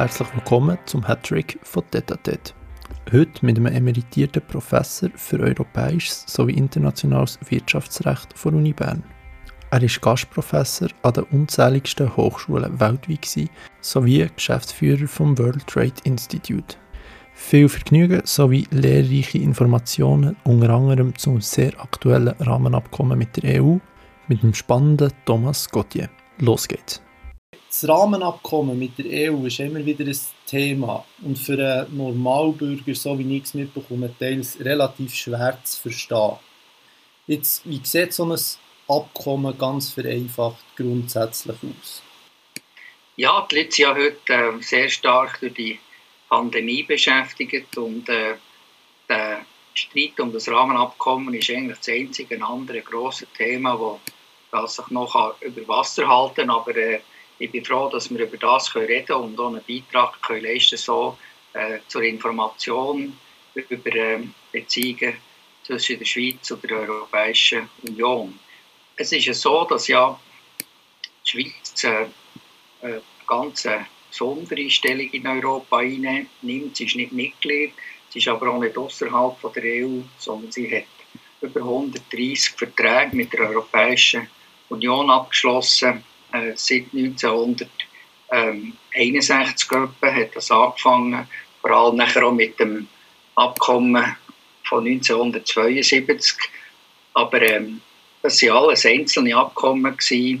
Herzlich willkommen zum Hattrick von Tetatet. Heute mit einem emeritierten Professor für europäisches sowie internationales Wirtschaftsrecht von Uni Bern. Er ist Gastprofessor an den unzähligsten Hochschulen weltweit sowie Geschäftsführer vom World Trade Institute. Viel Vergnügen sowie lehrreiche Informationen, unter anderem zum sehr aktuellen Rahmenabkommen mit der EU, mit dem spannenden Thomas Gauthier. Los geht's! Das Rahmenabkommen mit der EU ist immer wieder ein Thema und für einen Normalbürger, so wie ich es mitbekomme, teils relativ schwer zu verstehen. Jetzt, wie sieht so ein Abkommen ganz vereinfacht grundsätzlich aus? Ja, die Leute sind ja heute äh, sehr stark durch die Pandemie beschäftigt und äh, der Streit um das Rahmenabkommen ist eigentlich das einzige andere große Thema, wo das sich noch über Wasser halten kann. Aber äh, ich bin froh, dass wir über das können reden und auch einen Beitrag können leisten so äh, zur Information über äh, Beziehungen zwischen der Schweiz und der Europäischen Union. Es ist ja so, dass ja die Schweiz äh, eine ganz besondere Stellung in Europa einnimmt. Sie ist nicht Mitglied, sie ist aber auch nicht außerhalb der EU, sondern sie hat über 130 Verträge mit der Europäischen Union abgeschlossen äh, seit 1961 Gruppe hat das angefangen, vor allem nachher auch mit dem Abkommen von 1972. Aber ähm, das waren alles einzelne Abkommen, die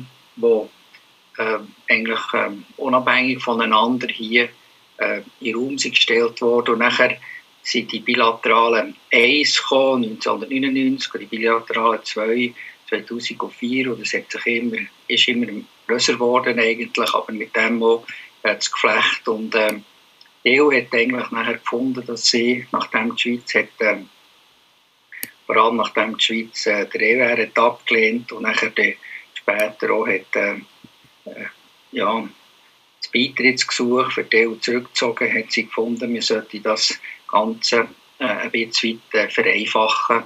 äh, eigentlich äh, unabhängig voneinander hier äh, in Raum gestellt wurden. Und nachher sind die bilateralen 1 gekommen, 1999, und die bilateralen 2 2004 und es hat sich immer, ist immer größer geworden eigentlich, aber mit dem auch das Geflecht. Und ähm, die EU hat eigentlich nachher gefunden, dass sie, nachdem die Schweiz hat, ähm, vor allem nachdem die Schweiz äh, der EWR hat abgelehnt und nachher die, später auch hat, äh, äh, ja, das Beitrittsgesuch für die EU zurückgezogen, hat sie gefunden, wir sollten das Ganze äh, ein bisschen weit vereinfachen.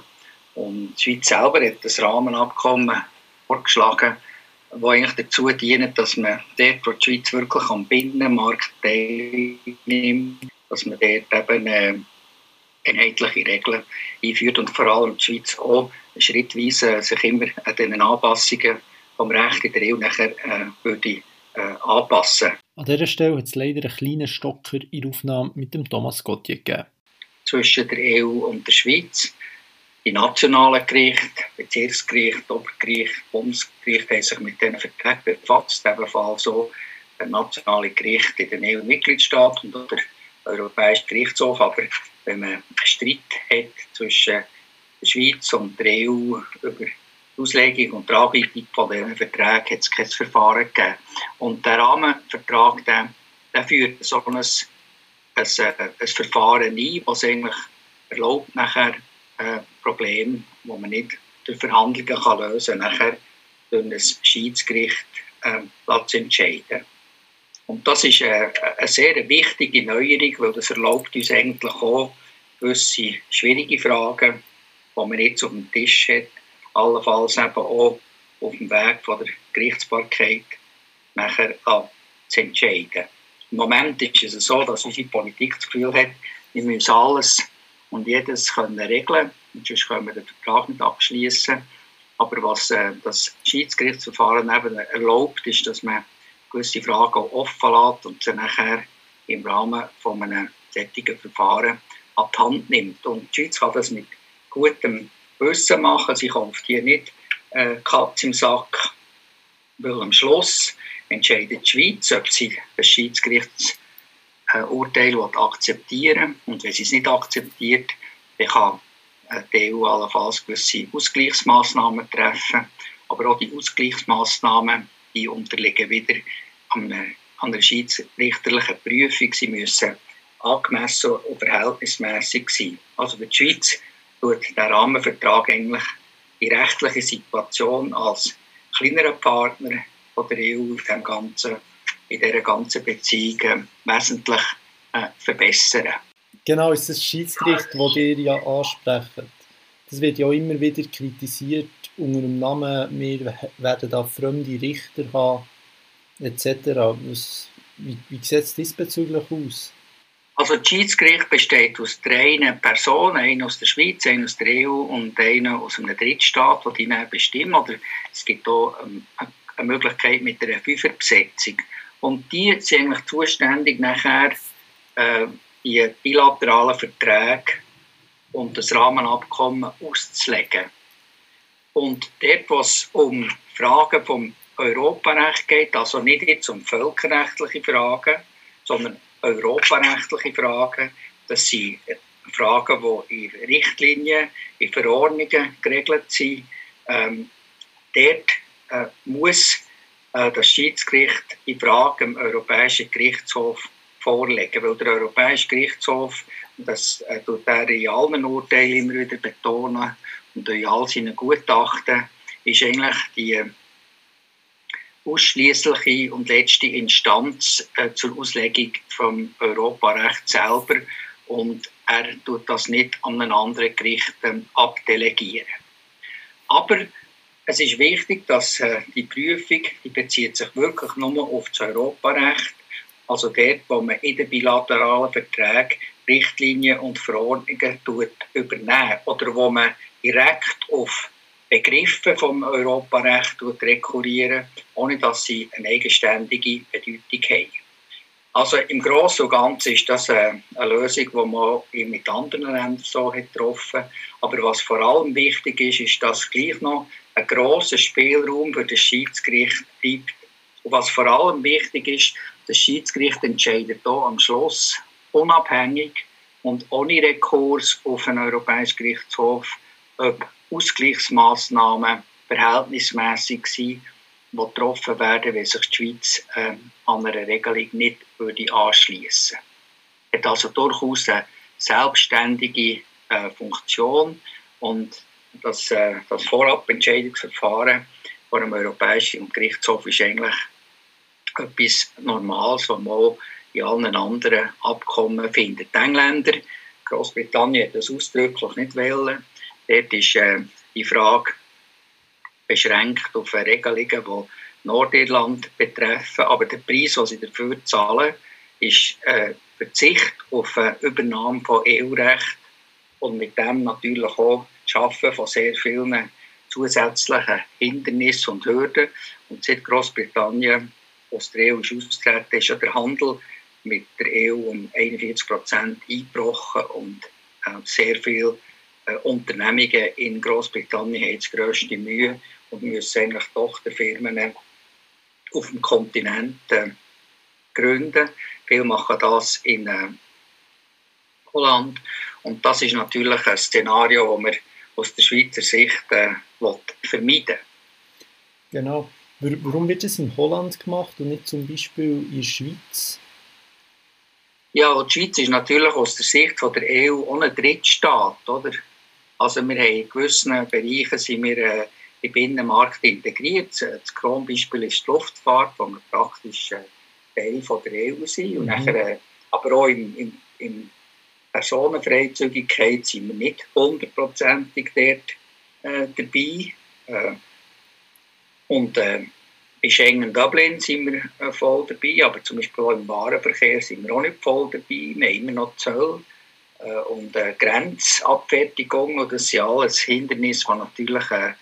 Und die Schweiz selber hat das Rahmenabkommen vorgeschlagen, wo eigentlich dazu dient, dass man dort, wo die Schweiz wirklich am Binnenmarkt teilnimmt, dass man dort eben äh, einheitliche Regeln einführt und vor allem die Schweiz auch schrittweise sich immer an den Anpassungen vom Recht in der EU nachher äh, würde äh, anpassen. An dieser Stelle hat es leider einen kleinen Stocker in der Aufnahme mit dem Thomas Gauthier gegeben. Zwischen der EU und der Schweiz die nationalen Gerichte, Bezirksgericht, Obergericht, Bundesgericht haben sich mit diesen Verträgen befasst, ebenfalls so der nationale Gericht in den EU-Mitgliedstaaten und der Europäische Gerichtshof. Aber wenn man einen Streit hat zwischen der Schweiz und der EU über die Auslegung und die Anbietung von diesen Verträgen hat es kein Verfahren gegeben. Und der Rahmenvertrag der, der führt so ein, ein, ein, ein Verfahren ein, das eigentlich erlaubt, nachher äh, Problem, das man nicht durch Verhandlungen kann lösen kann, nachher durch ein Schiedsgericht äh, entscheiden. Und das ist eine, eine sehr wichtige Neuerung, weil das erlaubt uns eigentlich auch gewisse schwierige Fragen, die man jetzt auf dem Tisch hat, allenfalls eben auch auf dem Weg von der Gerichtsbarkeit nachher äh, zu entscheiden. Im Moment ist es so, dass unsere Politik das Gefühl hat, wir müssen alles und jedes können regeln sonst können wir den Vertrag nicht abschließen. Aber was äh, das Schiedsgerichtsverfahren eben erlaubt, ist, dass man gewisse Fragen offen lässt und sie nachher im Rahmen von einem solchen Verfahren an die Hand nimmt. Und die Schweiz kann das mit gutem Wissen machen. Sie kauft hier nicht äh, Katz im Sack, weil am Schluss entscheidet die Schweiz, ob sie das Schiedsgerichts äh, akzeptieren Und wenn sie es nicht akzeptiert, dann kann äh, die EU allenfalls gewisse Ausgleichsmaßnahmen treffen. Aber auch die Ausgleichsmaßnahmen die unterliegen wieder an einer, schiedsrichterlichen Prüfung. Sie müssen angemessen und verhältnismäßig sein. Also für die Schweiz tut der Rahmenvertrag eigentlich die rechtliche Situation als kleinerer Partner der EU dem ganzen in dieser ganzen Beziehung äh, wesentlich äh, verbessern. Genau, ist das Schiedsgericht, das ihr ja ansprecht. Das wird ja immer wieder kritisiert unter dem Namen, wir werden da fremde Richter haben, etc. Was, Wie, wie sieht es diesbezüglich aus? Also das Schiedsgericht besteht aus drei Personen, einer aus der Schweiz, einer aus der EU und einer aus einem Drittstaat, die die bestimmen. Oder es gibt auch ähm, eine Möglichkeit mit einer Fünferbesetzung. Und die sind eigentlich zuständig, nachher äh, die bilateralen Verträge und das Rahmenabkommen auszulegen. Und dort, wo es um Fragen vom Europarecht geht, also nicht jetzt um völkerrechtliche Fragen, sondern europarechtliche Fragen, das sind Fragen, die in Richtlinien, in Verordnungen geregelt sind. Ähm, dort äh, muss äh, das Schiedsgericht die Frage im Europäischen Gerichtshof vorlegen, weil der Europäische Gerichtshof, das äh, tut er in allen Urteilen immer wieder betonen und in all seinen Gutachten, ist eigentlich die ausschließliche und letzte Instanz äh, zur Auslegung vom Europarecht selber und er tut das nicht an einen anderen Gericht äh, abdelegieren. Aber es ist wichtig, dass äh, die Prüfung die bezieht sich wirklich nur auf das Europarecht, also dort, wo man in den bilateralen Verträgen Richtlinien und Verordnungen tut übernehmen oder wo man direkt auf Begriffe vom Europarecht rekurrieren, ohne dass sie eine eigenständige Bedeutung haben. Also im Großen und Ganzen ist das eine, Lösung, die man mit anderen Ländern so getroffen hat. Aber was vor allem wichtig ist, ist, dass gleich noch ein grosser Spielraum für das Schiedsgericht bleibt. Und was vor allem wichtig ist, das Schiedsgericht entscheidet hier am Schluss unabhängig und ohne Rekurs auf den Europäischen Gerichtshof, ob Ausgleichsmaßnahmen verhältnismäßig sind, die getroffen werden, wenn sich die Schweiz äh, an einer Regelung nicht würde anschließen würde. hat also durchaus eine selbstständige äh, Funktion und das, äh, das Vorabentscheidungsverfahren vor dem Europäischen Gerichtshof ist eigentlich etwas Normales, was man in allen anderen Abkommen findet. Die Engländer, Großbritannien hat das ausdrücklich nicht wollen. Dort ist äh, die Frage beschränkt auf Regelungen, die Nordirland betreffen. Aber der Preis, den sie dafür zahlen, ist äh, Verzicht auf eine Übernahme von EU-Recht und mit dem natürlich auch das Schaffen von sehr vielen zusätzlichen Hindernissen und Hürden. Und seit Großbritannien aus der EU ist ja der Handel mit der EU um 41 Prozent eingebrochen und äh, sehr viele äh, Unternehmungen in Großbritannien haben die grösste Mühe und müssen eigentlich Tochterfirmen auf dem Kontinent äh, gründen. Viele machen das in äh, Holland und das ist natürlich ein Szenario, das man aus der Schweizer Sicht äh, vermeiden Genau. Warum wird es in Holland gemacht und nicht zum Beispiel in der Schweiz? Ja, die Schweiz ist natürlich aus der Sicht von der EU ohne Drittstaat, oder? Also wir haben in gewissen Bereichen sind wir äh, im Binnenmarkt integriert. Das Kronbeispiel ist die Luftfahrt, wo wir praktisch äh, Teil von der EU sind. Und mhm. nachher, äh, aber auch im, im, im Personenfreizügigkeit sind wir nicht hundertprozentig dort äh, dabei. Äh, und äh, bei Schengen Dublin sind wir äh, voll dabei, aber zum Beispiel auch im Warenverkehr sind wir auch nicht voll dabei. Wir haben immer noch Zölle äh, und äh, Grenzabfertigung. Und das sind alles Hindernisse, die natürlich äh,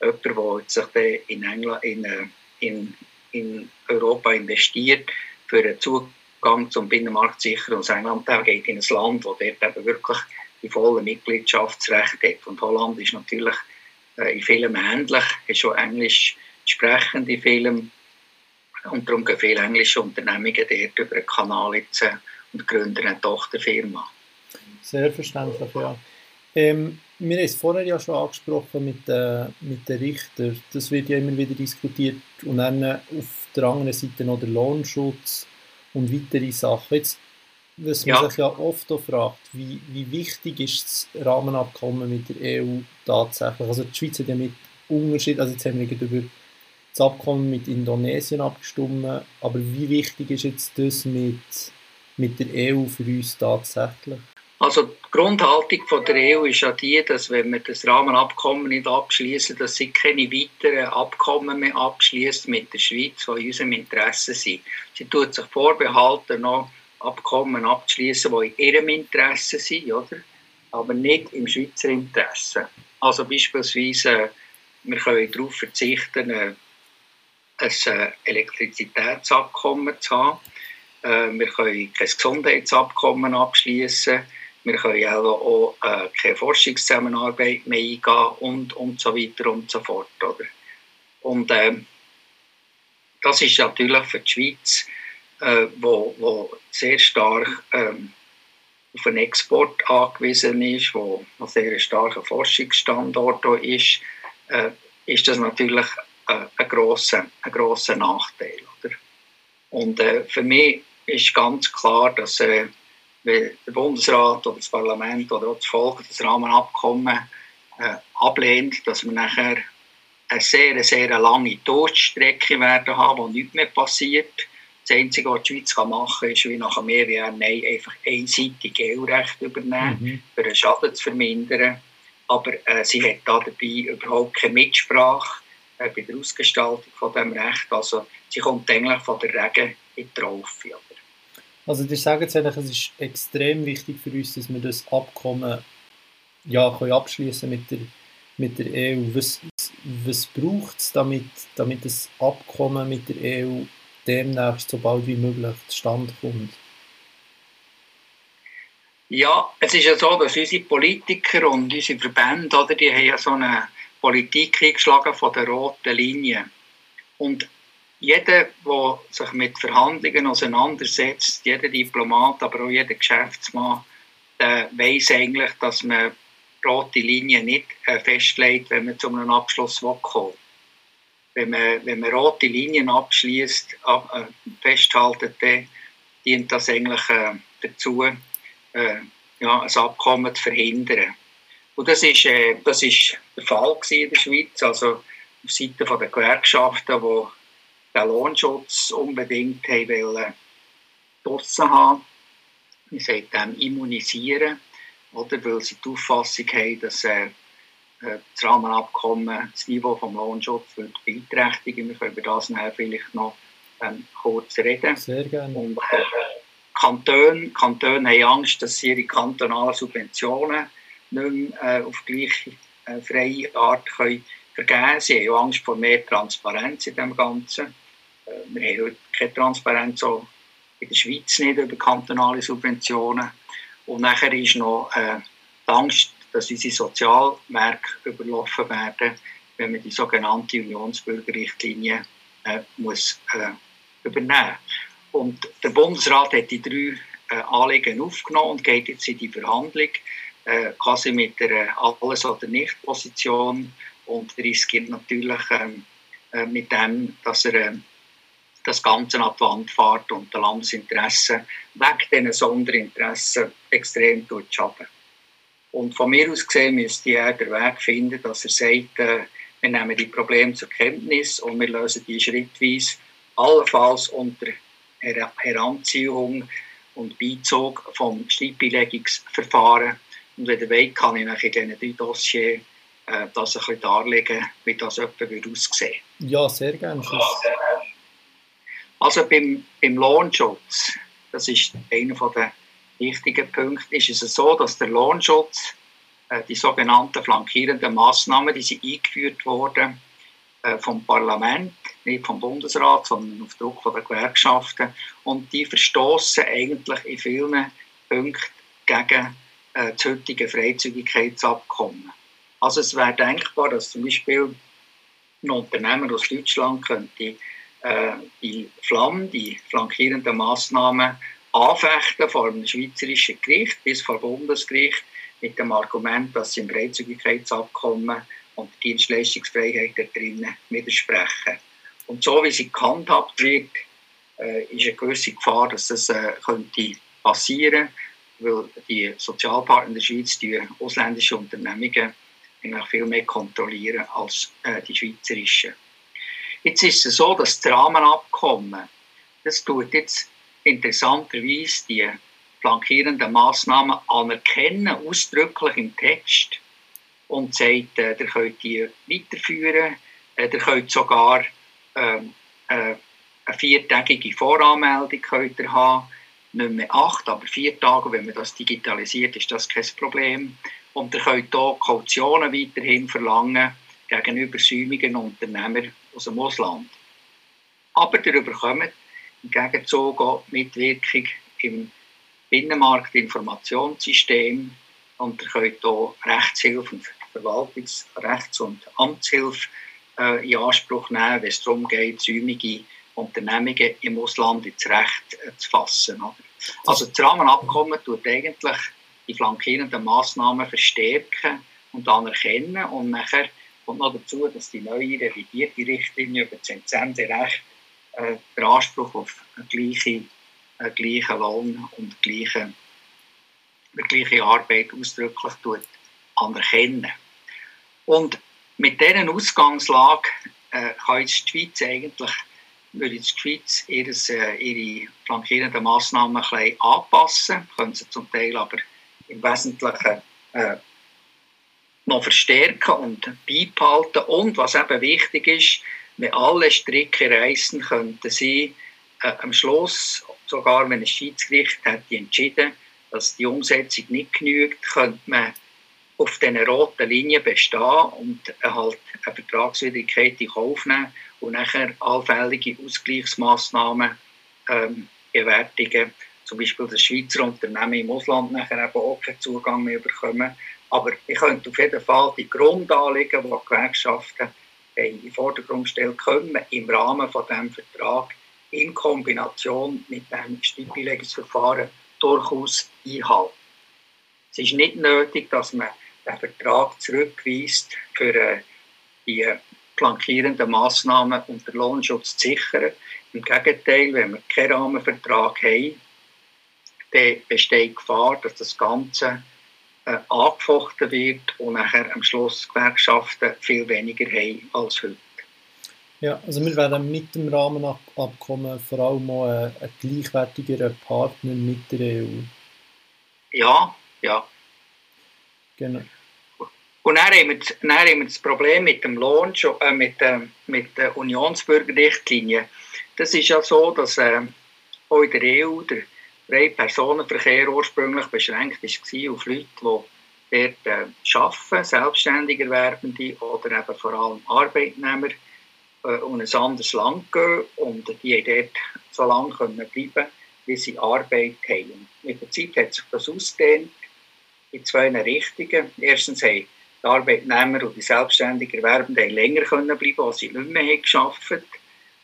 jemand, der sich in, England, in, äh, in, in Europa investiert, für einen Zugang zum Binnenmarkt sichern. Und England geht in ein Land, das dort eben wirklich die volle Mitgliedschaftsrecht hat. Und Holland ist natürlich in vielem ähnlich, ist schon englisch sprechend in vielem. Und darum gehen viele englische Unternehmungen dort über einen Kanal jetzt äh, und gründen eine Tochterfirma. Sehr verständlich, ja. Ähm, wir haben es vorher ja schon angesprochen mit, äh, mit den Richtern. Das wird ja immer wieder diskutiert. Und dann auf der anderen Seite noch der Lohnschutz und weitere Sachen. Jetzt, was man ja. sich ja oft auch fragt, wie, wie wichtig ist das Rahmenabkommen mit der EU tatsächlich? Also die Schweiz hat ja mit Unterschied, also jetzt haben wir über das Abkommen mit Indonesien abgestimmt, aber wie wichtig ist jetzt das mit, mit der EU für uns tatsächlich? Also die Grundhaltung von der EU ist ja die, dass wenn wir das Rahmenabkommen nicht abschließen, dass sie keine weiteren Abkommen mehr abschließt mit der Schweiz, die in unserem Interesse sind. Sie tut sich vorbehalten, noch Abkommen abzuschließen, die in ihrem Interesse sind, oder? aber nicht im Schweizer Interesse. Also beispielsweise, wir können darauf verzichten, ein äh, Elektrizitätsabkommen zu haben. Äh, wir können kein Gesundheitsabkommen abschließen wir können auch äh, keine Forschungszusammenarbeit mehr eingehen und, und so weiter und so fort. Oder? Und äh, das ist natürlich für die Schweiz, äh, wo, wo sehr stark ähm, auf den Export angewiesen ist, wo ein sehr starker Forschungsstandort ist, äh, ist das natürlich äh, ein grosser, ein grosser Nachteil. Oder? Und äh, für mich ist ganz klar, dass äh, der Bundesrat oder das Parlament oder auch das Volk das Rahmenabkommen äh, ablehnt, dass wir nachher eine sehr, sehr lange Durchstrecke werden haben, wo nichts mehr passiert. Das Einzige, was die Schweiz machen kann, ist, wie nach mehreren Jahren Nein, einfach einseitig EU-Recht übernehmen, mhm. für den Schaden zu vermindern. Aber äh, sie hat da dabei überhaupt keine Mitsprache äh, bei der Ausgestaltung von dem Recht. Also sie kommt eigentlich von der Regen in die Traufe. Also sagt jetzt eigentlich, es ist extrem wichtig für uns, dass wir das Abkommen ja, können abschließen mit der, mit der EU. Was, was braucht es, damit, damit das Abkommen mit der EU demnächst so bald wie möglich zustande kommt? Ja, es ist ja so, dass unsere Politiker und unsere Verbände, oder, die haben ja so eine Politik eingeschlagen von der roten Linie. Und jeder, der sich mit Verhandlungen auseinandersetzt, jeder Diplomat, aber auch jeder Geschäftsmann, der weiß eigentlich, dass man rote Linien nicht äh, festlegt, wenn man zu einem Abschluss kommen wenn man, wenn man rote Linien abschließt, ab, äh, festhaltet, dient das eigentlich äh, dazu, äh, ja, ein Abkommen zu verhindern. Und das ist, äh, das ist der Fall in der Schweiz, also auf Seite der Gewerkschaften, die den Lohnschutz unbedingt haben wollen, draussen haben. Wir sollten dem immunisieren, oder, weil sie die Auffassung haben, dass äh das Rahmenabkommen das Niveau des Lohnschutzes wird beeinträchtigen. Wir können über das nachher vielleicht noch ähm, kurz reden. Sehr gerne. Und, äh, Kantone, Kantone haben Angst, dass sie ihre kantonalen Subventionen nicht mehr äh, auf gleiche äh, freie Art können vergeben können. Sie haben Angst vor mehr Transparenz in dem Ganzen. Äh, wir haben heute keine Transparenz so in der Schweiz nicht über kantonale Subventionen. Und nachher ist noch äh, die Angst, dass unsere Sozialmärkte überlaufen werden, wenn man die sogenannte Unionsbürgerrichtlinie äh, muss, äh, übernehmen Und der Bundesrat hat die drei äh, Anliegen aufgenommen und geht jetzt in die Verhandlung äh, quasi mit der Alles- oder Nicht-Position und riskiert natürlich ähm, äh, mit dem, dass er ähm, das Ganze an die Wand fährt und der Landesinteressen wegen diesen Sonderinteressen extrem schaden. Und von mir aus gesehen müsste er den Weg finden, dass er sagt, äh, wir nehmen die Probleme zur Kenntnis und wir lösen die schrittweise, allenfalls unter Her Heranziehung und Beizug vom Streitbeilegungsverfahren. Und wenn der Weg kann ich in diesen drei Dossiers äh, das ein bisschen darlegen, wie das etwa aussehen Ja, sehr gerne. Also beim, beim Lohnschutz, das ist einer der wichtigen Punkte, ist es so, dass der Lohnschutz, äh, die sogenannten flankierenden Massnahmen, die sind eingeführt wurden äh, vom Parlament, nicht vom Bundesrat, sondern auf Druck der Gewerkschaften und die verstoßen eigentlich in vielen Punkten gegen äh, das heutige Freizügigkeitsabkommen. Also es wäre denkbar, dass zum Beispiel ein Unternehmer aus Deutschland könnte äh, die Flamm, die flankierenden Massnahmen anfechten vor einem schweizerischen Gericht bis vor Bundesgericht mit dem Argument, dass sie im Freizügigkeitsabkommen und der Dienstleistungsfreiheit da drinnen widersprechen. Und so wie sie gehandhabt wird, äh, ist eine gewisse Gefahr, dass das äh, könnte passieren weil die Sozialpartner der Schweiz die ausländische Unternehmungen eigentlich viel mehr kontrollieren als äh, die schweizerischen. Jetzt ist es so, dass das Rahmenabkommen, das tut jetzt interessanterweise die flankierenden Massnahmen anerkennen, ausdrücklich im Text und sagt, äh, ihr könnt die weiterführen, äh, ihr könnt sogar ähm, äh, eine viertägige Voranmeldung könnt ihr haben, nicht mehr acht, aber vier Tage, wenn man das digitalisiert, ist das kein Problem. Und ihr könnt hier Kautionen weiterhin verlangen gegenüber säumigen Unternehmern aus dem Ausland. Aber ihr bekommt auch Mitwirkung im Binnenmarktinformationssystem und ihr könnt hier Rechtshilfe und Verwaltungs-, Rechts- und Amtshilfe äh, in Anspruch nehmen, wenn es darum geht, säumige Unternehmungen im Ausland ins Recht äh, zu fassen. Oder? Also das Rahmenabkommen tut eigentlich die flankierenden Massnahmen verstärken und anerkennen und nachher kommt noch dazu, dass die neue revidierte Richtlinie über das Entsenderecht äh, den Anspruch auf einen gleichen, einen gleichen Lohn und gleiche, eine gleiche Arbeit ausdrücklich tut anerkennen. Und mit dieser Ausgangslage äh, kann jetzt die Schweiz eigentlich würde die Schweiz ihres, äh, ihre flankierenden Massnahmen ein bisschen anpassen, können sie zum Teil aber im Wesentlichen äh, noch verstärken und beibehalten. Und was eben wichtig ist, wenn alle Stricke reißen, könnten sie äh, am Schluss, sogar wenn ein Schiedsgericht hätte entschieden, dass die Umsetzung nicht genügt, könnte man auf dieser roten Linie bestehen und halt eine Vertragswidrigkeit in Kauf nehmen und nachher allfällige Ausgleichsmaßnahmen ähm, bewertigen. Zum Beispiel das Schweizer Unternehmen im Ausland nachher eben auch keinen Zugang mehr bekommen. Aber ich könnte auf jeden Fall die Grundanliegen, die Gewerkschaften in den Vordergrund stellen können, im Rahmen von diesem Vertrag in Kombination mit dem Stipulierungsverfahren durchaus einhalten. Es ist nicht nötig, dass man den Vertrag zurückweist für äh, die flankierenden Massnahmen den Lohnschutz zu sichern. Im Gegenteil, wenn wir keinen Rahmenvertrag haben, dann besteht die Gefahr, dass das Ganze äh, angefochten wird und nachher am Schluss Gewerkschaften viel weniger haben als heute. Ja, also wir werden mit dem Rahmenabkommen vor allem auch ein, ein gleichwertigerer Partner mit der EU. Ja, ja. Genau. Und dann haben, wir, dann haben wir das Problem mit dem Lohn, äh, mit, äh, mit der Unionsbürgerrichtlinie. Das ist ja so, dass äh, auch in der EU der Personenverkehr ursprünglich beschränkt war auf Leute, die dort äh, arbeiten, selbstständig Erwerbende oder eben vor allem Arbeitnehmer äh, und ein anderes Land gehen und die dort so lange können bleiben wie sie Arbeit haben. Mit der Zeit hat sich das ausgedehnt in zwei Richtungen. Erstens haben die Arbeitnehmer und die selbstständigen Erwerbenden länger können bleiben, als sie nicht mehr haben.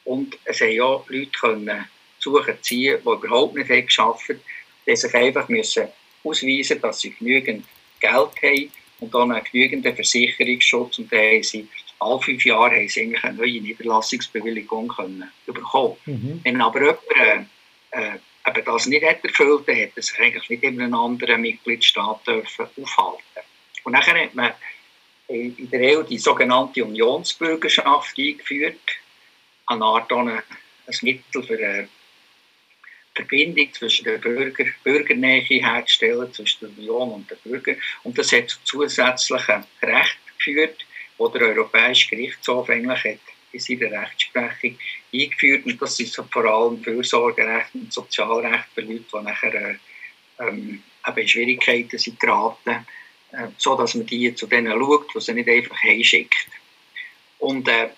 Und es haben auch Leute können suchen, ziehen, die überhaupt nicht haben geschafft haben, die sich einfach müssen ausweisen dass sie genügend Geld haben und dann einen genügenden Versicherungsschutz. Und dann haben sie alle fünf Jahre haben sie eigentlich eine neue Niederlassungsbewilligung können bekommen. Mhm. Wenn aber jemand äh, äh, das nicht hat erfüllt, dann hätte er sich eigentlich nicht in einem anderen Mitgliedstaat dürfen aufhalten und nachher hat man in der EU die sogenannte Unionsbürgerschaft eingeführt, eine Art ein, ein Mittel für eine Verbindung zwischen der Bürger, Bürgernähe herzustellen, zwischen der Union und den Bürgern. Und das hat zu zusätzlichen Recht geführt, wo der Europäische Gerichtshof eigentlich hat in seiner Rechtsprechung eingeführt. Und das ist vor allem Fürsorgerecht und Sozialrecht für Leute, die nachher äh, ähm, in Schwierigkeiten sind geraten äh, so dass man die zu denen schaut, die sie nicht einfach heimschickt. Und äh,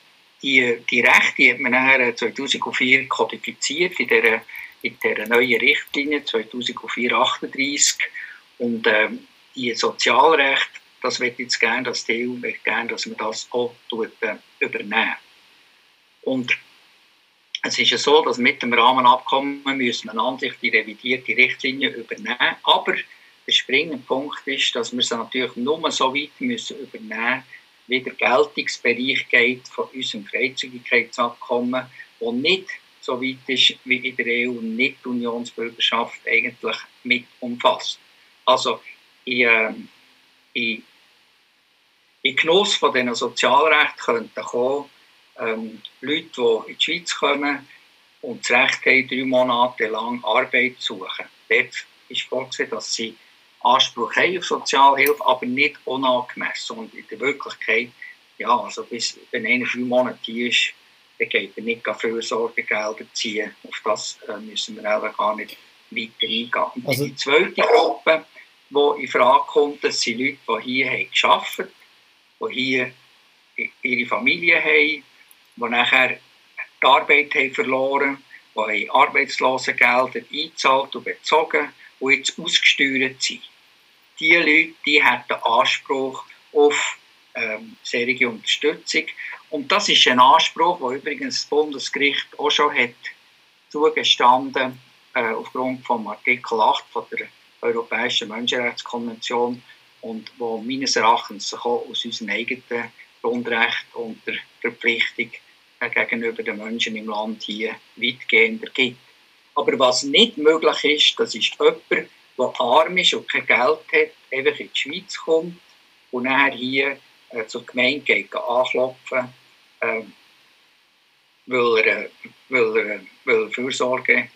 die, die Rechte hat man nachher 2004 kodifiziert in dieser, in dieser neuen Richtlinie 2004-38 und äh, die Sozialrechte, das wird jetzt gerne, dass die EU wird gerne, dass man das auch tut, äh, übernehmen. Und es ist ja so, dass mit dem Rahmenabkommen müssen wir an sich die revidierte Richtlinie übernehmen, aber der springende Punkt ist, dass wir sie natürlich nur so weit müssen übernehmen wie der Geltungsbereich geht von unserem Freizügigkeitsabkommen, der nicht so weit ist wie in der EU nicht die Unionsbürgerschaft eigentlich mit umfasst. Also in, äh, in, in Genuss von diesen Sozialrechten könnten kommen ähm, Leute, die in die Schweiz kommen und das Recht haben, drei Monate lang Arbeit zu suchen. Dort ist vorgesehen, dass sie Anspruch haben auf Sozialhilfe, aber nicht unangemessen. Und in der Wirklichkeit, ja, also bis wenn einer drei Monate hier ist, dann geht er nicht Fürsorgegelder ziehen. Auf das äh, müssen wir auch gar nicht weiter eingehen. Also, die zweite Gruppe, die in Frage kommt, das sind Leute, die hier haben gearbeitet haben, die hier ihre Familie haben, die nachher die Arbeit haben verloren haben, die Arbeitslosengelder eingezahlt und bezogen und jetzt ausgesteuert sind. Diese Leute die haben Anspruch auf ähm, Unterstützung. Und das ist ein Anspruch, wo übrigens das Bundesgericht auch schon hat zugestanden äh, aufgrund vom Artikel 8 von der Europäischen Menschenrechtskonvention und wo meines Erachtens auch aus unserem eigenen Grundrecht und der Verpflichtung äh, gegenüber den Menschen im Land hier weitgehender gibt. Aber was nicht möglich ist, das ist jemand, der arm ist und kein Geld hat, einfach in die Schweiz kommt und nachher hier äh, zur Gemeinde geht, anklopfen, weil, er, weil, er, weil er Fürsorge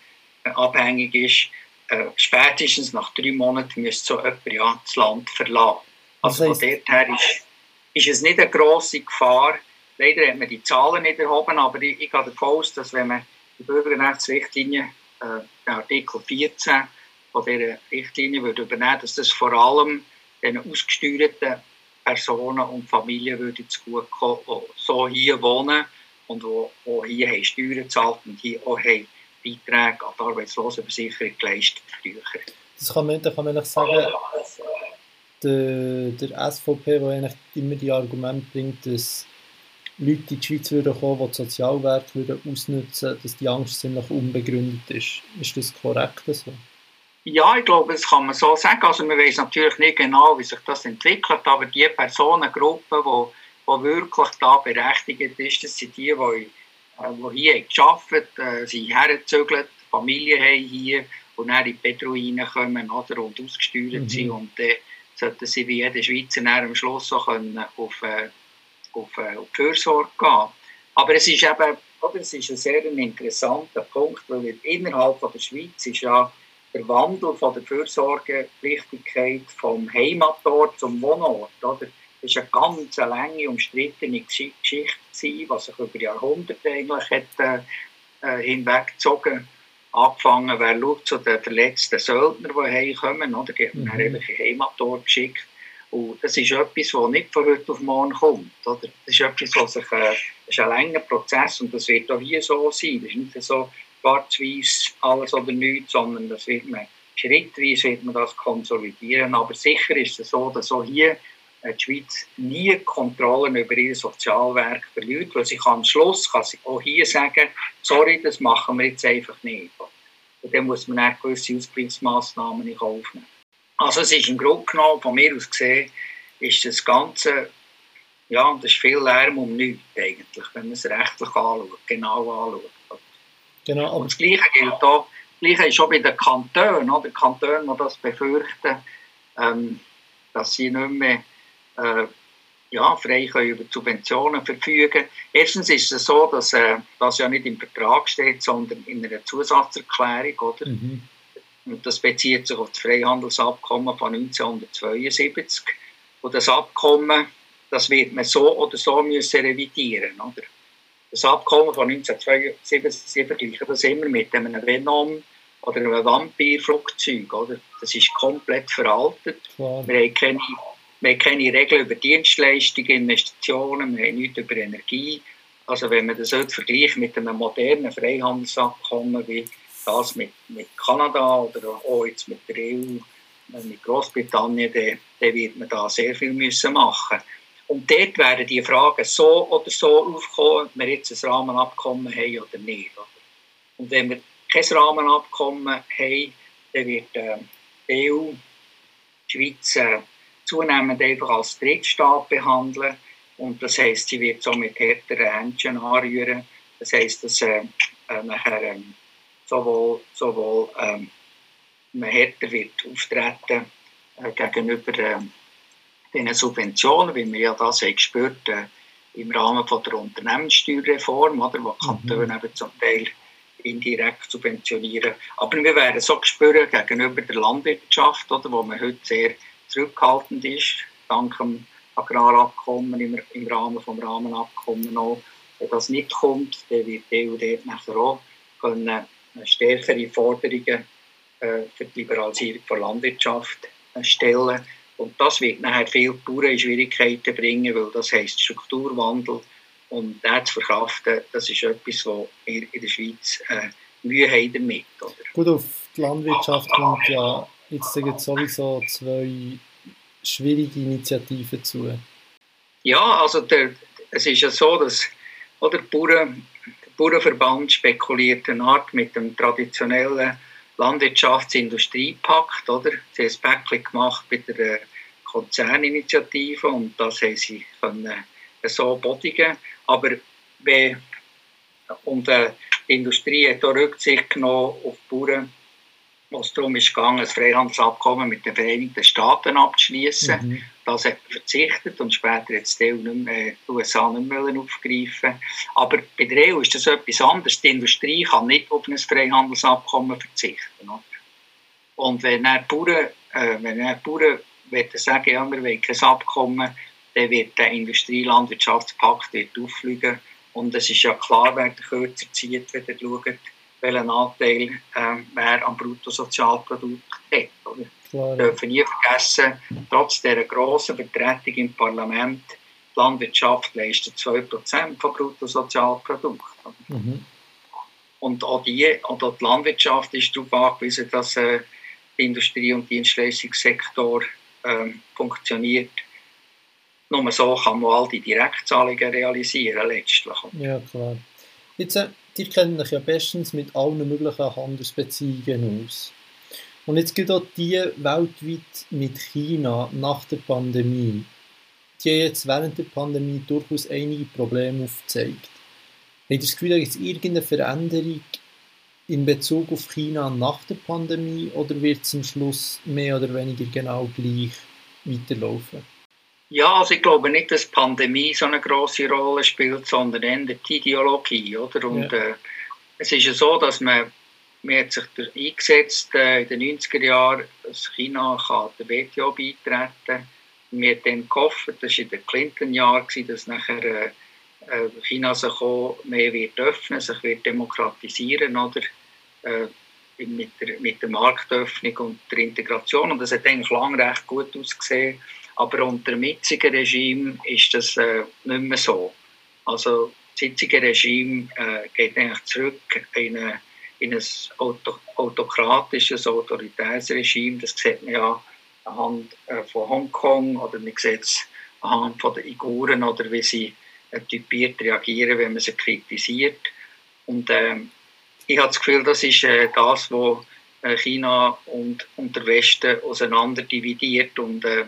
äh, abhängig ist. Äh, spätestens nach drei Monaten müsste so jemand ja, das Land verlassen. Also von dort her ist, ist es nicht eine grosse Gefahr. Leider hat man die Zahlen nicht erhoben, aber ich, ich gehe davon aus, dass wenn man die Bürgerrechtsrichtlinie, äh, Artikel 14 von dieser Richtlinie würde übernehmen, dass das vor allem den ausgesteuerten Personen und Familien würde zugutekommen, die so hier wohnen und die, hier haben Steuern gezahlt und hier auch haben Beiträge an die Arbeitslosenversicherung geleistet früher. Das kann man, da kann man sagen, der, der SVP, der eigentlich immer die Argumente bringt, dass Leute in die Schweiz würden kommen, die die Sozialwerte würden ausnutzen dass die Angst ziemlich unbegründet ist. Ist das korrekt so? Ja, ich glaube, das kann man so sagen. Also man weiß natürlich nicht genau, wie sich das entwickelt, aber die Personengruppe, die, die wirklich da berechtigt ist, das sind die, die, äh, die hier gearbeitet haben, äh, sind hergezögert, Familie haben hier und dann in die Beduinen kommen oder, und ausgesteuert mhm. sind und dann sollten sie wie jeder Schweizer am Schluss auch können auf, äh, auf, äh, auf Fürsorge gehen. Aber es ist eben, oder, es ist ein sehr interessanter Punkt, weil innerhalb von der Schweiz ist ja der Wandel von der Fürsorgepflichtigkeit vom Heimatort zum Wohnort, oder? Das ist eine ganz lange umstrittene Geschichte, die sich über Jahrhunderte eigentlich hat, äh, hinweggezogen Angefangen, wer schaut zu den verletzten Söldnern, die heimkommen, oder? Die haben mhm. in Heimatort geschickt. Und das ist etwas, das nicht von heute auf morgen kommt. Oder? Das ist etwas, was sich, äh, das ist ein langer Prozess und das wird auch hier so sein. Das ist nicht so, schwarz-weiß alles oder nichts, sondern das wird man, schrittweise wird man das konsolidieren. Aber sicher ist es so, dass auch hier äh, die Schweiz nie Kontrollen über ihr Sozialwerk verliert, weil sie am Schluss kann sie auch hier sagen, sorry, das machen wir jetzt einfach nicht. Und dann muss man auch gewisse Ausgleichsmaßnahmen nicht aufnehmen. Also es ist im Grunde genommen, von mir aus gesehen, ist das Ganze, ja, das ist viel Lärm um nichts eigentlich, wenn man es rechtlich anschaut, genau anschaut. Genau. Und das Gleiche gilt auch, Gleiche ist auch bei den Kantonen, oder? Die Kantone, die das befürchten, ähm, dass sie nicht mehr äh, ja, frei können über Subventionen verfügen Erstens ist es so, dass äh, das ja nicht im Vertrag steht, sondern in einer Zusatzerklärung, oder? Mhm. Und das bezieht sich auf das Freihandelsabkommen von 1972. Und das Abkommen, das wird man so oder so müssen revidieren, oder? Das Abkommen von 1972 vergleichen das immer mit einem Venom oder einem Vampirflugzeug. Oder? Das ist komplett veraltet. Ja. Wir, haben keine, wir haben keine Regeln über Dienstleistungen, Investitionen, wir haben nichts über Energie. Also wenn man das heute vergleicht mit einem modernen Freihandelsabkommen wie das mit, mit Kanada oder auch jetzt mit der EU, mit Großbritannien, dann, dann wird man da sehr viel müssen machen müssen. Und dort werden die Fragen so oder so aufkommen, ob wir jetzt ein Rahmenabkommen haben oder nicht. Und wenn wir kein Rahmenabkommen haben, dann wird äh, die EU die Schweiz äh, zunehmend einfach als Drittstaat behandeln. Und das heisst, sie wird so mit härteren Händchen anrühren. Das heisst, dass äh, äh, nachher äh, sowohl, sowohl äh, man härter wird auftreten äh, gegenüber ähm, den Subventionen, wie wir ja das haben gespürt äh, im Rahmen von der Unternehmenssteuerreform, oder, wo die Kantone mhm. eben zum Teil indirekt subventionieren. Aber wir werden so spüren gegenüber der Landwirtschaft, oder, wo man heute sehr zurückhaltend ist, dank dem Agrarabkommen im, im Rahmen des Rahmenabkommens auch. Wenn das nicht kommt, dann wird die EU dort nachher auch können stärkere Forderungen äh, für die Liberalisierung der Landwirtschaft äh, stellen. Und das wird nachher viele Bauern in Schwierigkeiten bringen, weil das heisst Strukturwandel. Und das zu verkraften, das ist etwas, was wir in der Schweiz äh, Mühe haben damit. Oder? Gut, auf die Landwirtschaft kommt ja jetzt sowieso zwei schwierige Initiativen zu. Ja, also der, es ist ja so, dass oder, Bauern, der Bauernverband spekuliert eine Art mit dem traditionellen Landwirtschaftsindustriepakt, oder? Sie haben ein Päckchen gemacht bei der Konzerninitiative und das haben sie können so bodigen. Aber wenn, und äh, die Industrie hat auch Rücksicht genommen auf die Bauern, was darum ist gegangen, ein Freihandelsabkommen mit den Vereinigten Staaten abzuschließen. Mhm. Das hat man verzichtet und später jetzt die, EU nicht mehr, die USA nicht mehr aufgreifen Aber bei der EU ist das etwas anderes. Die Industrie kann nicht auf ein Freihandelsabkommen verzichten. Oder? Und wenn er Bauern, äh, wenn er Bauern sagen, ja, wir wollen kein Abkommen, dann wird der Industrielandwirtschaftspakt auffliegen. Und es ist ja klar, wer den kürzer zieht, wenn ihr schaut, welchen Anteil äh, wer am Bruttosozialprodukt hat. Oder? Wir dürfen nie vergessen, trotz dieser grossen Vertretung im Parlament, die Landwirtschaft leistet 2% vom Bruttosozialprodukt. Mhm. Und auch die, und auch die Landwirtschaft ist darauf angewiesen, dass äh, der Industrie- und Dienstleistungssektor äh, funktioniert. Nur so kann man all die Direktzahlungen realisieren letztlich. Ja, klar. Jetzt, ihr kennt euch ja bestens mit allen möglichen Handelsbeziehungen aus. Und jetzt gibt auch die weltweit mit China nach der Pandemie. Die haben jetzt während der Pandemie durchaus einige Probleme aufgezeigt. Habt ihr das Gefühl, gibt es irgendeine Veränderung in Bezug auf China nach der Pandemie oder wird es am Schluss mehr oder weniger genau gleich weiterlaufen? Ja, also ich glaube nicht, dass die Pandemie so eine große Rolle spielt, sondern eher die Ideologie, oder? Und ja. äh, es ist ja so, dass man, man hat sich eingesetzt äh, in den 90er Jahren, dass China kann der WTO beitreten kann. Wir haben dann gehofft, das war in den Clinton-Jahren, dass nachher äh, äh, China sich auch mehr wird öffnen, sich wird demokratisieren, oder? Äh, mit, der, mit der Marktöffnung und der Integration. Und das hat eigentlich lange recht gut ausgesehen. Aber unter dem jetzigen Regime ist das äh, nicht mehr so. Also das jetzige Regime äh, geht eigentlich zurück in, eine, in ein auto, autokratisches, autoritäres Regime. Das sieht man ja anhand äh, von Hongkong oder man sieht es anhand von den Uiguren oder wie sie äh, typiert reagieren, wenn man sie kritisiert. Und ähm, ich habe das Gefühl, das ist äh, das, was äh, China und, und der Westen auseinander dividiert und äh,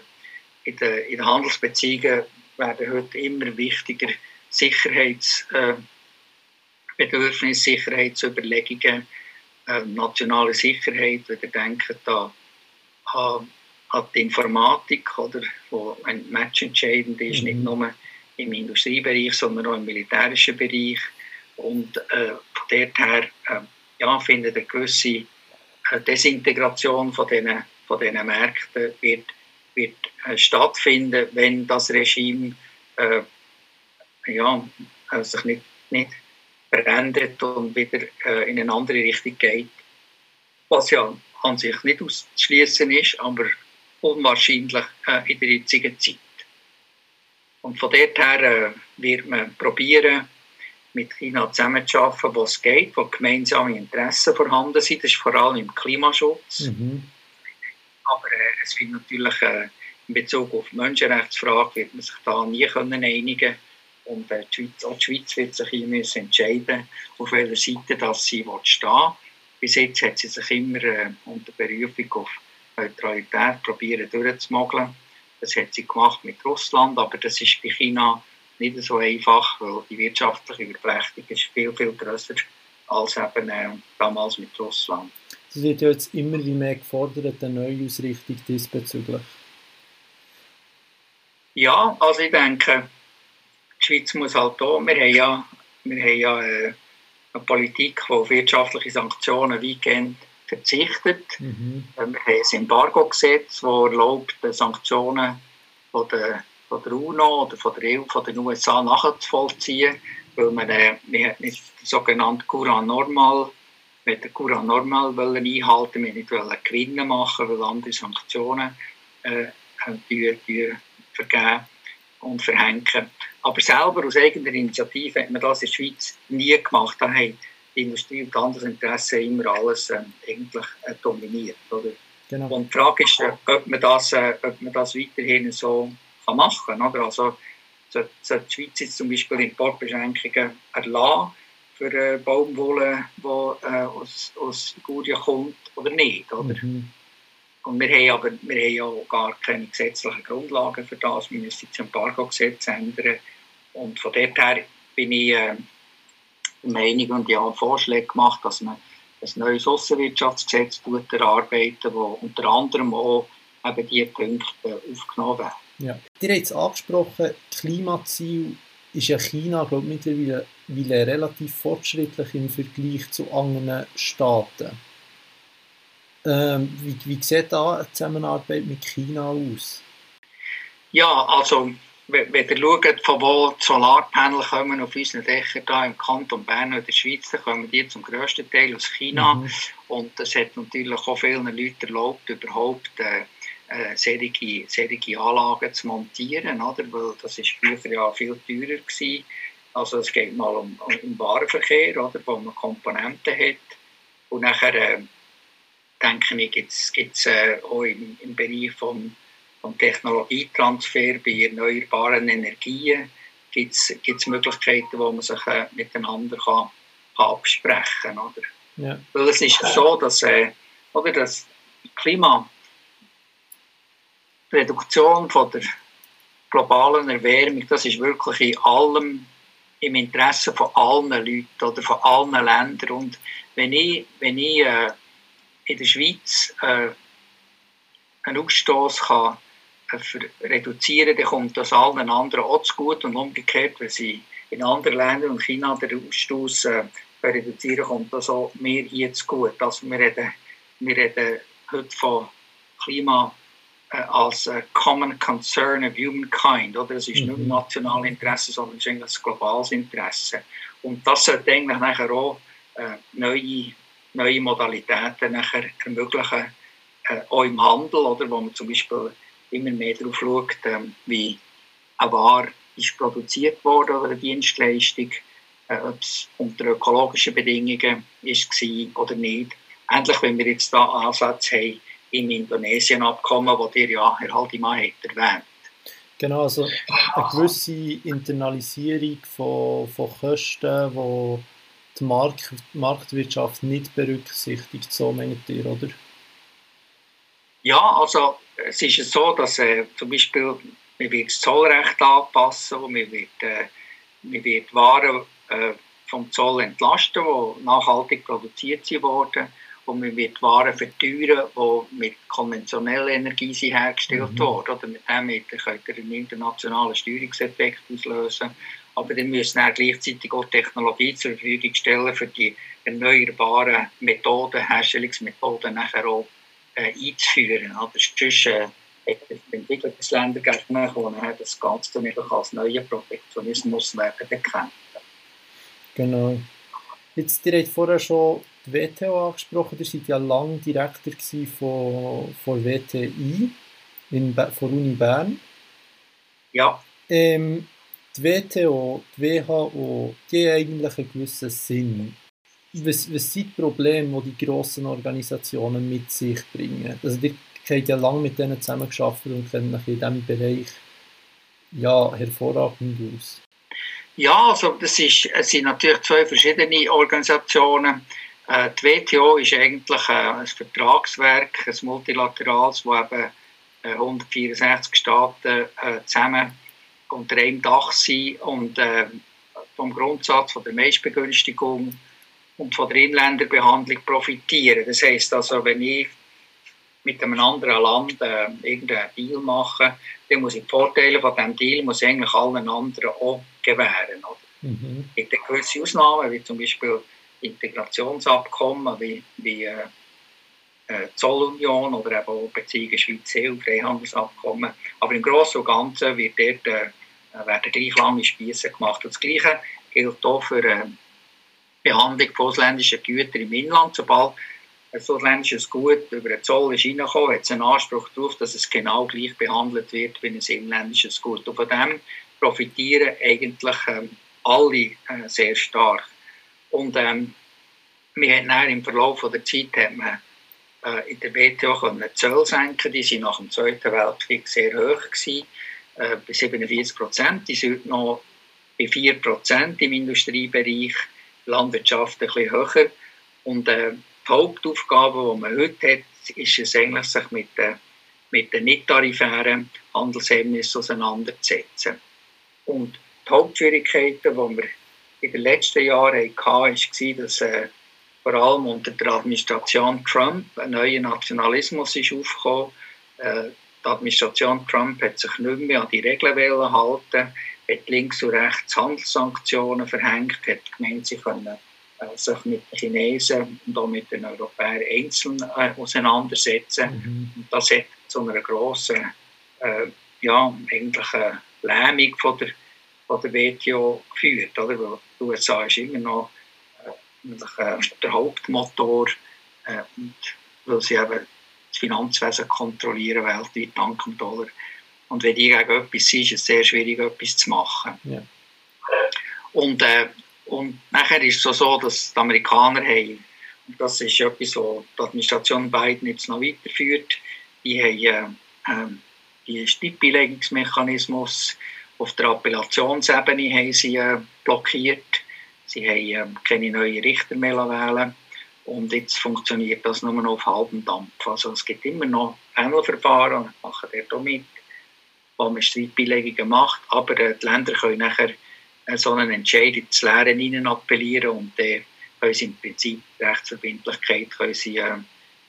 in den, in den Handelsbeziehungen werden heute immer wichtiger Sicherheitsbedürfnisse, äh, Sicherheitsüberlegungen, äh, nationale Sicherheit, wenn ihr denkt an, an, an die Informatik, oder, wo ein Match entscheidend ist, mhm. nicht nur im Industriebereich, sondern auch im militärischen Bereich. Und äh, von dort her äh, ja, findet eine gewisse äh, Desintegration von diesen, von diesen Märkten wird wird äh, stattfinden, wenn das Regime äh, ja, äh, sich nicht, nicht verändert und wieder äh, in eine andere Richtung geht. Was ja an sich nicht auszuschließen ist, aber unwahrscheinlich äh, in der jetzigen Zeit. Und von dort her äh, wird man probieren, mit China zusammenzuarbeiten, wo es geht, wo gemeinsame Interessen vorhanden sind. Das ist vor allem im Klimaschutz. Mhm. Aber äh, es wird natürlich äh, in Bezug auf die Menschenrechtsfrage wird man sich da nie können einigen und äh, die Schweiz, auch die Schweiz wird sich hier müssen entscheiden, auf welcher Seite das sie stehen. Bis jetzt hat sie sich immer äh, unter Berufung auf Neutralität probieren durchzumogeln. Das hat sie gemacht mit Russland, aber das ist bei China nicht so einfach, weil die wirtschaftliche Überflechtung ist viel, viel größer als eben äh, damals mit Russland. Es wird ja jetzt immer wie mehr gefordert, eine Neuausrichtung diesbezüglich. Ja, also ich denke, die Schweiz muss halt da, wir haben ja, wir haben ja äh, eine Politik, die auf wirtschaftliche Sanktionen weitgehend verzichtet. Mhm. Ähm, wir haben ein Embargo-Gesetz, das erlaubt, Sanktionen von der, von der UNO oder von der EU, von den USA nachzuvollziehen, weil man, äh, man hat nicht die sogenannte Courant Normal mit der Courant Normal einhalten, wir nicht Gewinne machen, weil andere Sanktionen äh, die, die vergeben und verhängen. Aber selber aus eigener Initiative hat man das in der Schweiz nie gemacht. Da haben die Industrie und andere Interessen immer alles eigentlich äh, dominiert. Oder? Genau. Und die Frage ist, äh, ob, man das, äh, ob man das weiterhin so kann machen kann. Also, sollte die Schweiz jetzt zum Beispiel Importbeschränkungen erlassen für äh, Baumwolle, die äh, aus, aus Ligurien kommt, oder nicht. Oder? Mhm. Und wir haben aber wir haben ja gar keine gesetzlichen Grundlagen für das. Wir müssen das Embargo-Gesetz ändern. Und von dort her bin ich äh, der Meinung und ich habe Vorschläge gemacht, dass man ein neues Aussenwirtschaftsgesetz erarbeitet, wo unter anderem auch eben diese Punkte aufgenommen werden. Ja. Ihr habt es angesprochen, Klimaziel ist ja China, glaube ich, mittlerweile relativ fortschrittlich im Vergleich zu anderen Staaten. Ähm, wie, wie sieht da eine Zusammenarbeit mit China aus? Ja, also wenn ihr schaut, von wo die Solarpanel kommen auf unseren Dächern hier im Kanton Bern oder der Schweiz, dann kommen die zum grössten Teil aus China. Mhm. Und das hat natürlich auch vielen Leuten erlaubt, überhaupt äh, äh, solche, solche Anlagen zu montieren, oder? weil das ist früher ja viel teurer gewesen. Also es geht mal um, um, Warenverkehr, oder? wo man Komponenten hat. Und nachher äh, denke ich, gibt es äh, auch im, im Bereich vom, vom Technologietransfer bei erneuerbaren Energien gibt es Möglichkeiten, wo man sich äh, miteinander kann, kann absprechen kann. Ja. Weil es ist so, dass, äh, oder das Klima Reduktion von der globalen Erwärmung, das ist wirklich in allem im Interesse von allen Leuten oder von allen Ländern. Und wenn ich, wenn ich äh, in der Schweiz äh, einen Ausstoß kann äh, reduzieren, dann kommt das allen anderen auch zu gut und umgekehrt, wenn sie in anderen Ländern und China den Ausstoß äh, reduzieren, kommt das auch mir hier zu gut. Also wir reden, wir reden heute von Klima als äh, Common Concern of Humankind. Oder? Es ist mhm. nicht nationales Interesse, sondern es ist eigentlich ein globales Interesse. Und das sollte eigentlich nachher auch neue, neue Modalitäten nachher ermöglichen, auch im Handel, oder? wo man zum Beispiel immer mehr darauf schaut, wie eine Ware ist produziert wurde oder eine Dienstleistung, ob es unter ökologischen Bedingungen ist oder nicht. Endlich, wenn wir jetzt da Ansätze haben, im Indonesien-Abkommen, das ihr ja, Herr Haldimann, hat erwähnt. Genau, also eine gewisse Internalisierung von, von Kosten, die die Markt, Marktwirtschaft nicht berücksichtigt, so meint ihr, oder? Ja, also es ist so, dass äh, zum Beispiel man wird das Zollrecht anpassen und man wird, äh, man wird Waren äh, vom Zoll entlasten, die nachhaltig produziert wurden wo man wird Waren verteuern, die mit konventioneller Energie sind hergestellt mhm. wurden. Oder mit dem könnt ihr einen internationalen Steuerungseffekt auslösen. Aber dann müssen wir gleichzeitig auch Technologie zur Verfügung stellen, für die erneuerbaren Methoden, Herstellungsmethoden nachher auch äh, einzuführen. Oder sonst äh, Entwicklungsländer gerne, wo das Ganze dann als neuer Protektionismus werden bekämpfen. Genau. Jetzt, ihr habt vorher schon die WTO angesprochen. Ihr seid ja lange Direktor von, von WTI in, von Uni Bern. Ja. Ähm, die WTO, die WHO, die haben eigentlich einen gewissen Sinn. Was, was sind die Probleme, die die grossen Organisationen mit sich bringen? Also ihr habt ja lange mit denen zusammengearbeitet und kennen euch in diesem Bereich ja, hervorragend aus. Ja, also das ist, es sind natürlich zwei verschiedene Organisationen. Äh, die WTO ist eigentlich äh, ein Vertragswerk, ein multilaterales, wo eben 164 äh, Staaten zusammen unter einem Dach sind und vom Grundsatz von der Meistbegünstigung und von der Inländerbehandlung profitieren. Das heißt also, wenn ich mit einem anderen Land äh, irgendeinen Deal mache, dann muss ich die Vorteile von diesem Deal muss ich eigentlich allen anderen auch gewähren. Oder? Mhm. Es gibt gewisse Ausnahmen, wie zum Beispiel Integrationsabkommen wie, wie äh, äh, Zollunion oder eben auch Beziehungen Schweiz-EU, Freihandelsabkommen. Aber im Großen und Ganzen wird dort, äh, werden gleich lange Spieße gemacht. Und das Gleiche gilt auch für äh, Behandlung von ausländischen Gütern im Inland. Sobald ein ausländisches Gut über den Zoll ist reingekommen, hat es einen Anspruch darauf, dass es genau gleich behandelt wird wie ein inländisches Gut. Und von dem profitieren eigentlich ähm, alle äh, sehr stark. Und ähm, wir haben dann im Verlauf der Zeit hat man, äh, in der WTO können Zölle senken. Die waren nach dem Zweiten Weltkrieg sehr hoch gewesen, äh, bei 47 Prozent. Die sind noch bei 4 Prozent im Industriebereich, Landwirtschaft ein bisschen höher. Und äh, die Hauptaufgabe, die man heute hat, ist es eigentlich, sich mit den, mit den nicht-tarifären Handelshemmnissen auseinanderzusetzen. Und die Hauptschwierigkeiten, die wir in den letzten Jahren hatten, war, dass äh, vor allem unter der Administration Trump ein neuer Nationalismus ist aufgekommen. Äh, die Administration Trump hat sich nicht mehr an die Regeln halten, hat links und rechts Handelssanktionen verhängt, hat gemeint, sie können äh, sich mit den Chinesen und auch mit den Europäern einzeln äh, auseinandersetzen. Mhm. Und das hat zu einer grossen, äh, ja, eigentlich eine Lähmung von der, von der WTO geführt. Oder? Die USA ist immer noch äh, der Hauptmotor, äh, und weil sie eben das Finanzwesen kontrollieren weltweit dank dem Dollar. Und wenn die gegen etwas sind, ist es sehr schwierig, etwas zu machen. Ja. Und, äh, und nachher ist es so, dass die Amerikaner haben, und das ist etwas, was die Administration Biden jetzt noch weiterführt, die haben äh, äh, die Stippbelegungsmechanismus auf der Appellationsebene haben sie, äh, blockiert. Sie haben äh, keine neuen Richter mehr wählen und jetzt funktioniert das nur noch auf halbem Dampf. Also es gibt immer noch Panelverfahren, machen dort auch mit, wo man Streitbeilegungen macht, aber äh, die Länder können nachher äh, so einen Entscheid ins Leere hinein appellieren und äh, können sie im Prinzip Rechtsverbindlichkeit können sie, äh,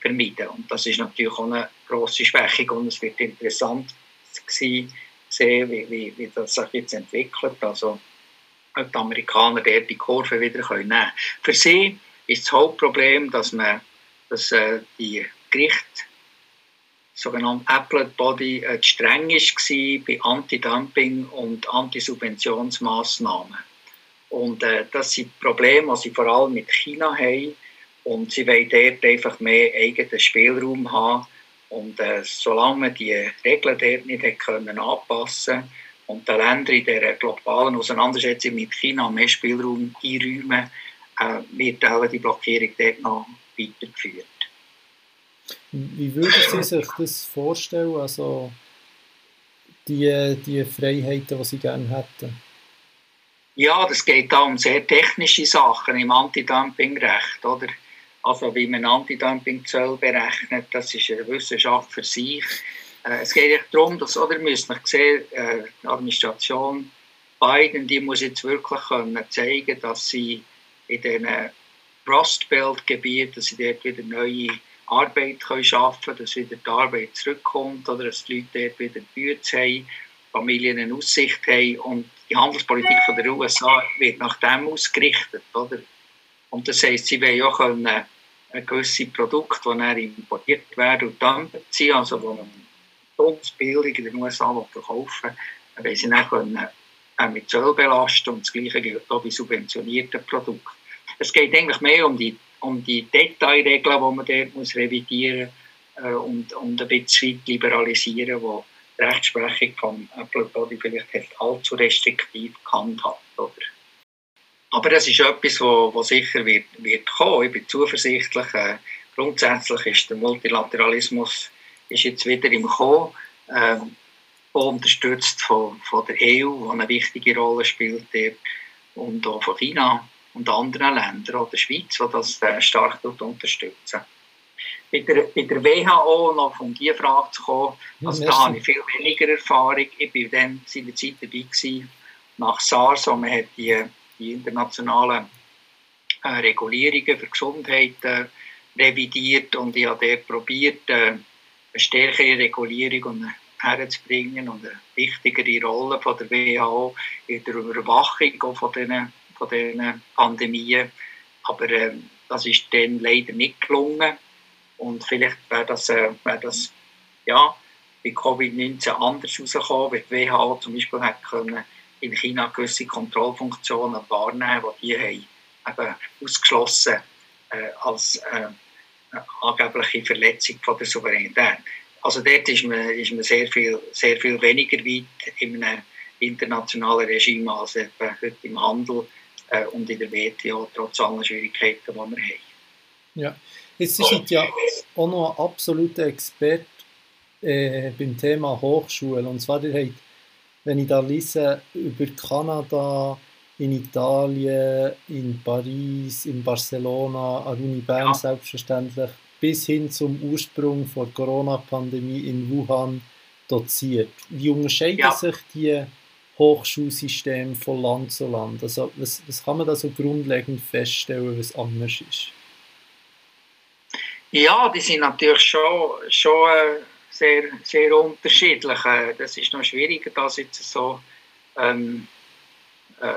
vermeiden. Und das ist natürlich auch eine grosse Schwächung und es wird interessant sein, sehen, wie, wie, wie das sich jetzt entwickelt. Also die Amerikaner dort die Kurve wieder nehmen können. Für sie ist das Hauptproblem, dass, man, dass äh, die Gericht sogenannte Appellate Body äh, streng war bei Anti-Dumping und Antisubventionsmaßnahmen. Und äh, das sind Probleme, die sie vor allem mit China haben. Und sie wollen dort einfach mehr eigenen Spielraum haben. Und äh, solange man die Regeln dort nicht können anpassen und den Ländern in dieser globalen Auseinandersetzung mit China mehr Spielraum einräumen, äh, wird auch die Blockierung dort noch weitergeführt. Wie würden Sie sich das vorstellen, also die, die Freiheiten, die Sie gerne hätten? Ja, das geht da um sehr technische Sachen im Antidumpingrecht, oder? Also wie man Antidumpingzölle berechnet, das ist eine Wissenschaft für sich. Äh, es geht darum, dass, oder müsst noch sehen, äh, die Administration Biden, die muss jetzt wirklich können zeigen, dass sie in diesen Rust Belt Gebieten, dass sie dort wieder neue Arbeit können schaffen können, dass wieder die Arbeit zurückkommt oder dass die Leute dort wieder Bütze haben, Familien eine Aussicht haben und die Handelspolitik von der USA wird nach dem ausgerichtet, oder? Und das heisst, sie wollen auch können, ein gewisse Produkt, die dann importiert werden und dann beziehen, also wo man Bildung in den USA verkaufen wollen sie dann können, auch mit Zoll belasten und das Gleiche gilt auch bei subventionierten Produkten. Es geht eigentlich mehr um die, um die Detailregeln, die man dort muss revidieren muss äh, und, und ein bisschen liberalisieren, wo die Rechtsprechung von Apple vielleicht hat allzu restriktiv gehandhabt. Oder? Aber das ist etwas, wo sicher wird, wird kommen. Ich bin zuversichtlich. Äh, grundsätzlich ist der Multilateralismus ist jetzt wieder im Kommen. Ähm, unterstützt von, von der EU, die eine wichtige Rolle spielt dort, und auch von China und anderen Ländern, auch der Schweiz, die das äh, stark unterstützen. Bei der, bei der WHO noch um diese Frage zu kommen, also da habe ich viel weniger Erfahrung. Ich war dann seiner Zeit dabei gewesen, nach SARS, wo man hat die, die internationalen äh, Regulierungen für Gesundheit äh, revidiert und ich habe dort probiert, äh, eine stärkere Regulierung herzubringen und eine wichtigere Rolle von der WHO in der Überwachung von diesen, von diesen Pandemien. aber äh, das ist dann leider nicht gelungen. Und vielleicht wäre das, äh, wär das ja, bei Covid-19 anders rausgekommen, weil die WHO zum Beispiel hat können in China gewisse Kontrollfunktionen wahrnehmen, die die haben eben ausgeschlossen äh, als äh, angebliche Verletzung von der Souveränität. Also dort ist man, ist man sehr, viel, sehr viel weniger weit in einem internationalen Regime als etwa heute im Handel äh, und in der WTO, trotz aller Schwierigkeiten, die wir haben. Ja, jetzt ist ja auch noch ein absoluter Experte äh, beim Thema Hochschule. Und zwar, ihr habt, wenn ich da lese über Kanada, in Italien, in Paris, in Barcelona, an Uni Bern ja. selbstverständlich, bis hin zum Ursprung der Corona-Pandemie in Wuhan doziert. Wie unterscheiden ja. sich die Hochschulsysteme von Land zu Land? Also was, was kann man da so grundlegend feststellen, was anders ist? Ja, die sind natürlich schon, schon äh, sehr, sehr unterschiedlich. Äh, das ist noch schwieriger, das jetzt so ähm, äh,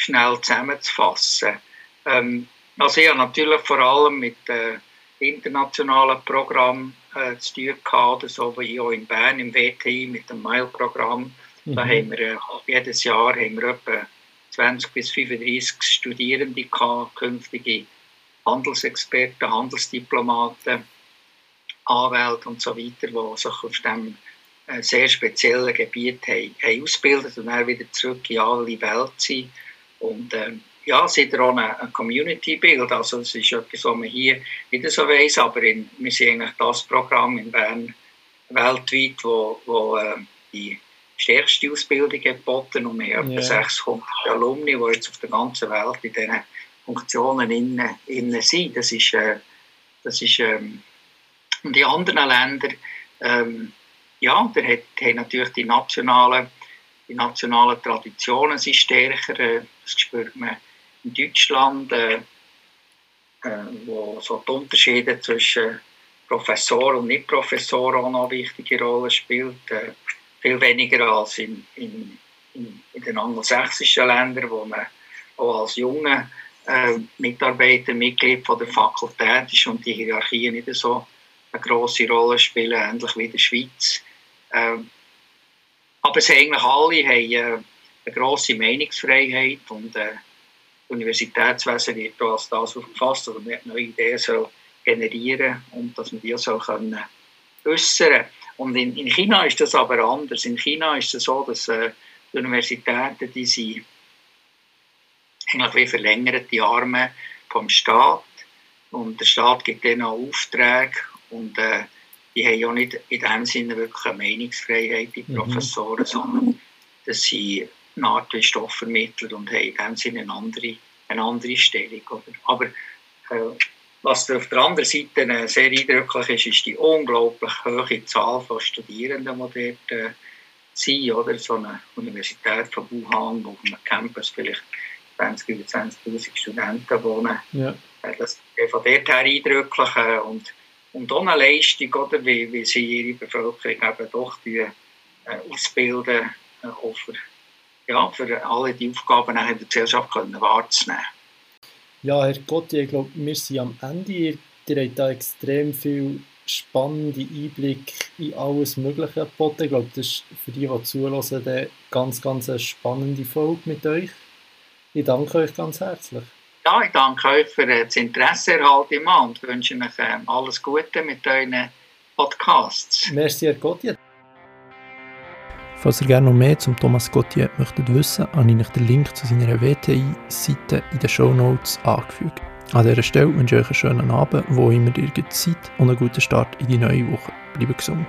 schnell zusammenzufassen. Ähm, also ich habe natürlich vor allem mit äh, internationalen Programmen äh, zu tun gehabt, so wie auch in Bern im WTI mit dem MILE-Programm. Mhm. Da haben wir äh, jedes Jahr haben wir etwa 20 bis 35 Studierende gehabt, künftige Handelsexperten, Handelsdiplomaten, Anwälte und so weiter, die sich auf diesem äh, sehr speziellen Gebiet haben, haben ausgebildet und dann wieder zurück in alle Welt sind. Und ähm, ja, es ist auch ein, ein Community-Bild. Also es ist etwas, was man hier nicht so weiss, aber in, wir sehen eigentlich das Programm in Bern weltweit, wo, wo äh, die stärkste Ausbildung geboten und wir haben yeah. etwa 600 Alumni, die jetzt auf der ganzen Welt in diesen Funktionen innen, innen sind. Das ist, äh, das ist ähm, und die anderen Länder, ähm, ja, da hat, haben natürlich die nationalen, die nationalen Traditionen sind stärker. Äh, das spürt man in Deutschland, äh, äh, wo so die Unterschiede zwischen Professor und Nicht-Professor auch noch eine wichtige Rolle spielt. Äh, viel weniger als in, in, in, in, den angelsächsischen Ländern, wo man auch als junger äh, Mitarbeiter Mitglied von der Fakultät ist und die Hierarchie nicht so eine grosse Rolle spielen, ähnlich wie in der Schweiz. Ähm, aber es eigentlich alle haben äh, eine grosse Meinungsfreiheit und äh, Universitätswesen wird als das aufgefasst, dass man neue Ideen soll generieren und dass man die soll können äußern Und in, in, China ist das aber anders. In China ist es so, dass äh, die Universitäten, die sind eigentlich wie verlängerte Arme vom Staat und der Staat gibt denen auch Aufträge und äh, die haben ja nicht in dem Sinne wirklich eine Meinungsfreiheit, die mhm. Professoren, mhm. sondern dass sie eine Art wie Stoffvermittler und haben in dem Sinne eine andere, eine andere Stellung. Oder? Aber äh, was auf der anderen Seite äh, sehr eindrücklich ist, ist die unglaublich hohe Zahl von Studierenden, die dort äh, sind. Oder? So eine Universität von Wuhan, wo auf einem Campus vielleicht 20.000 oder 20.000 Studenten wohnen. Ja. Äh, das ist von dort her eindrücklich. Äh, und und auch eine Leistung, oder, wie, wie sie ihre Bevölkerung eben doch die, äh, ausbilden, äh, für, ja, für alle die Aufgaben in der Gesellschaft können wahrzunehmen. Ja, Herr Gotti, ich glaube, wir sind am Ende. Ihr, habt da extrem viel spannende Einblick in alles Mögliche geboten. Ich glaube, das ist für die, die zuhören, eine ganz, ganz spannende Folge mit euch. Ich danke euch ganz herzlich. Ja, ich danke euch für das Interesse erhalten und wünsche euch ähm, alles Gute mit euren Podcasts. Merci, Herr Gauthier. Falls ihr gerne noch mehr zum Thomas Gauthier möchtet wissen, habe ich euch den Link zu seiner WTI-Seite in den Show Notes angefügt. An dieser Stelle wünsche ich euch einen schönen Abend, wo immer ihr Zeit und einen guten Start in die neue Woche. Bleibt gesund.